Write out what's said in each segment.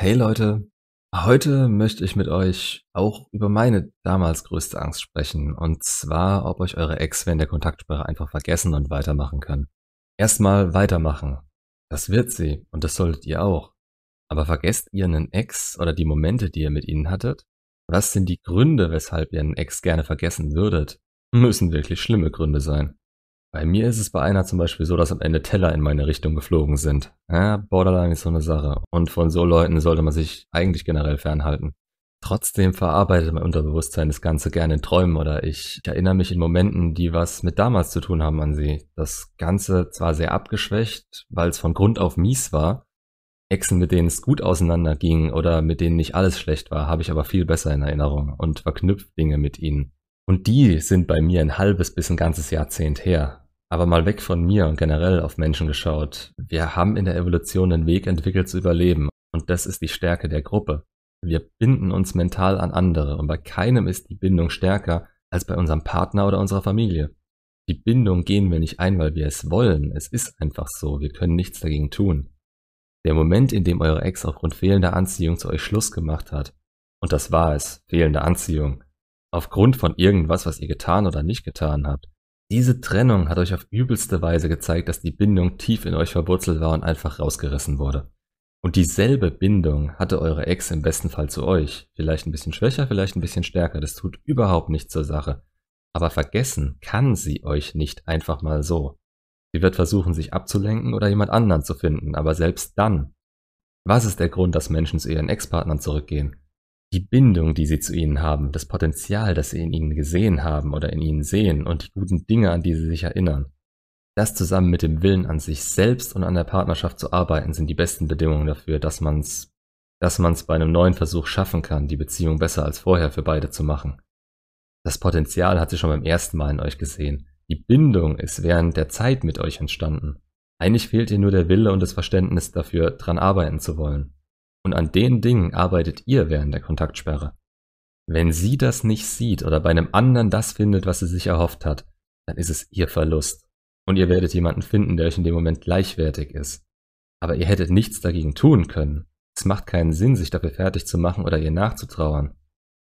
Hey Leute, heute möchte ich mit euch auch über meine damals größte Angst sprechen, und zwar, ob euch eure Ex während der Kontaktsperre einfach vergessen und weitermachen kann. Erstmal weitermachen. Das wird sie und das solltet ihr auch. Aber vergesst ihr einen Ex oder die Momente, die ihr mit ihnen hattet? Was sind die Gründe, weshalb ihr einen Ex gerne vergessen würdet? Müssen wirklich schlimme Gründe sein. Bei mir ist es bei einer zum Beispiel so, dass am Ende Teller in meine Richtung geflogen sind. Ja, Borderline ist so eine Sache. Und von so Leuten sollte man sich eigentlich generell fernhalten. Trotzdem verarbeitet mein Unterbewusstsein das Ganze gerne in Träumen oder ich, erinnere mich in Momenten, die was mit damals zu tun haben an sie. Das Ganze zwar sehr abgeschwächt, weil es von Grund auf mies war. Echsen, mit denen es gut auseinanderging oder mit denen nicht alles schlecht war, habe ich aber viel besser in Erinnerung und verknüpft Dinge mit ihnen. Und die sind bei mir ein halbes bis ein ganzes Jahrzehnt her. Aber mal weg von mir und generell auf Menschen geschaut. Wir haben in der Evolution einen Weg entwickelt zu überleben. Und das ist die Stärke der Gruppe. Wir binden uns mental an andere und bei keinem ist die Bindung stärker als bei unserem Partner oder unserer Familie. Die Bindung gehen wir nicht ein, weil wir es wollen. Es ist einfach so. Wir können nichts dagegen tun. Der Moment, in dem eure Ex aufgrund fehlender Anziehung zu euch Schluss gemacht hat, und das war es, fehlende Anziehung, aufgrund von irgendwas, was ihr getan oder nicht getan habt, diese Trennung hat euch auf übelste Weise gezeigt, dass die Bindung tief in euch verwurzelt war und einfach rausgerissen wurde. Und dieselbe Bindung hatte eure Ex im besten Fall zu euch. Vielleicht ein bisschen schwächer, vielleicht ein bisschen stärker. Das tut überhaupt nichts zur Sache. Aber vergessen kann sie euch nicht einfach mal so. Sie wird versuchen, sich abzulenken oder jemand anderen zu finden, aber selbst dann. Was ist der Grund, dass Menschen zu ihren Ex-Partnern zurückgehen? Die Bindung, die sie zu ihnen haben, das Potenzial, das sie in ihnen gesehen haben oder in ihnen sehen und die guten Dinge, an die sie sich erinnern. Das zusammen mit dem Willen an sich selbst und an der Partnerschaft zu arbeiten, sind die besten Bedingungen dafür, dass man's, dass man's bei einem neuen Versuch schaffen kann, die Beziehung besser als vorher für beide zu machen. Das Potenzial hat sie schon beim ersten Mal in euch gesehen. Die Bindung ist während der Zeit mit euch entstanden. Eigentlich fehlt ihr nur der Wille und das Verständnis dafür, dran arbeiten zu wollen. Und an den Dingen arbeitet ihr während der Kontaktsperre. Wenn sie das nicht sieht oder bei einem anderen das findet, was sie sich erhofft hat, dann ist es ihr Verlust. Und ihr werdet jemanden finden, der euch in dem Moment gleichwertig ist. Aber ihr hättet nichts dagegen tun können. Es macht keinen Sinn, sich dafür fertig zu machen oder ihr nachzutrauern.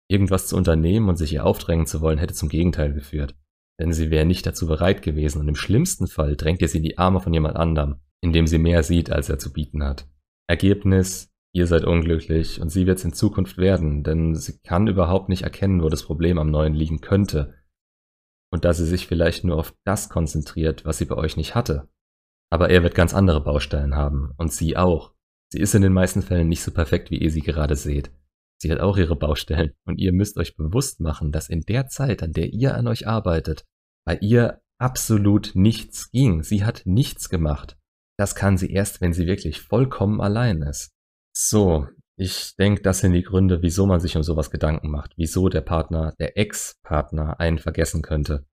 Irgendwas zu unternehmen und sich ihr aufdrängen zu wollen, hätte zum Gegenteil geführt. Denn sie wäre nicht dazu bereit gewesen und im schlimmsten Fall drängt ihr sie in die Arme von jemand anderem, indem sie mehr sieht, als er zu bieten hat. Ergebnis, ihr seid unglücklich und sie wird es in Zukunft werden, denn sie kann überhaupt nicht erkennen, wo das Problem am Neuen liegen könnte. Und da sie sich vielleicht nur auf das konzentriert, was sie bei euch nicht hatte. Aber er wird ganz andere Baustellen haben und sie auch. Sie ist in den meisten Fällen nicht so perfekt, wie ihr sie gerade seht. Sie hat auch ihre Baustellen und ihr müsst euch bewusst machen, dass in der Zeit, an der ihr an euch arbeitet, bei ihr absolut nichts ging. Sie hat nichts gemacht. Das kann sie erst, wenn sie wirklich vollkommen allein ist. So, ich denke, das sind die Gründe, wieso man sich um sowas Gedanken macht, wieso der Partner, der Ex-Partner einen vergessen könnte.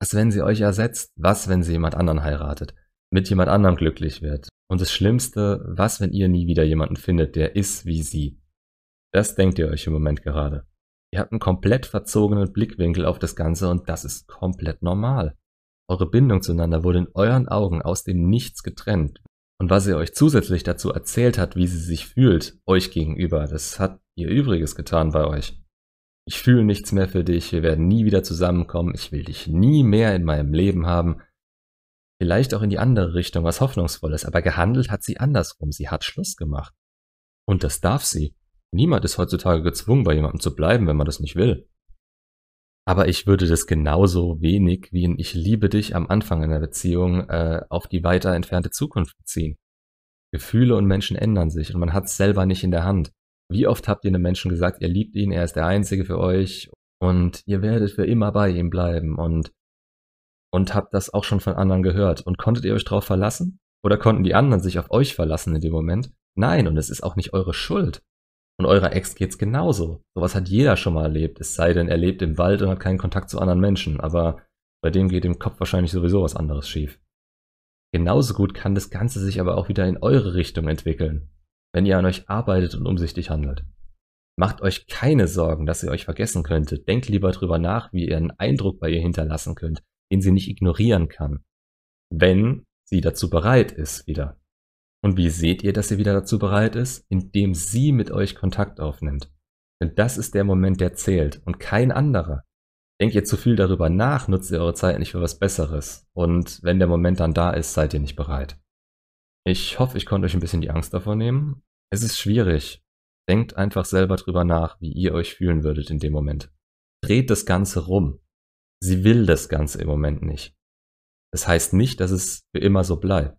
Was, wenn sie euch ersetzt? Was, wenn sie jemand anderen heiratet? Mit jemand anderem glücklich wird? Und das Schlimmste, was, wenn ihr nie wieder jemanden findet, der ist wie sie? Das denkt ihr euch im Moment gerade. Ihr habt einen komplett verzogenen Blickwinkel auf das Ganze und das ist komplett normal. Eure Bindung zueinander wurde in euren Augen aus dem Nichts getrennt, und was er euch zusätzlich dazu erzählt hat, wie sie sich fühlt, euch gegenüber, das hat ihr Übriges getan bei euch. Ich fühle nichts mehr für dich, wir werden nie wieder zusammenkommen, ich will dich nie mehr in meinem Leben haben. Vielleicht auch in die andere Richtung, was Hoffnungsvolles, aber gehandelt hat sie andersrum, sie hat Schluss gemacht. Und das darf sie. Niemand ist heutzutage gezwungen, bei jemandem zu bleiben, wenn man das nicht will. Aber ich würde das genauso wenig wie ein Ich liebe dich am Anfang einer Beziehung äh, auf die weiter entfernte Zukunft beziehen. Gefühle und Menschen ändern sich und man hat es selber nicht in der Hand. Wie oft habt ihr einem Menschen gesagt, ihr liebt ihn, er ist der Einzige für euch und ihr werdet für immer bei ihm bleiben und, und habt das auch schon von anderen gehört. Und konntet ihr euch darauf verlassen? Oder konnten die anderen sich auf euch verlassen in dem Moment? Nein, und es ist auch nicht eure Schuld. Und eurer Ex geht's genauso. Sowas hat jeder schon mal erlebt. Es sei denn, er lebt im Wald und hat keinen Kontakt zu anderen Menschen. Aber bei dem geht im Kopf wahrscheinlich sowieso was anderes schief. Genauso gut kann das Ganze sich aber auch wieder in eure Richtung entwickeln, wenn ihr an euch arbeitet und umsichtig handelt. Macht euch keine Sorgen, dass ihr euch vergessen könntet. Denkt lieber drüber nach, wie ihr einen Eindruck bei ihr hinterlassen könnt, den sie nicht ignorieren kann. Wenn sie dazu bereit ist, wieder. Und wie seht ihr, dass sie wieder dazu bereit ist? Indem sie mit euch Kontakt aufnimmt. Denn das ist der Moment, der zählt und kein anderer. Denkt ihr zu viel darüber nach, nutzt ihr eure Zeit nicht für was Besseres. Und wenn der Moment dann da ist, seid ihr nicht bereit. Ich hoffe, ich konnte euch ein bisschen die Angst davor nehmen. Es ist schwierig. Denkt einfach selber drüber nach, wie ihr euch fühlen würdet in dem Moment. Dreht das Ganze rum. Sie will das Ganze im Moment nicht. Das heißt nicht, dass es für immer so bleibt.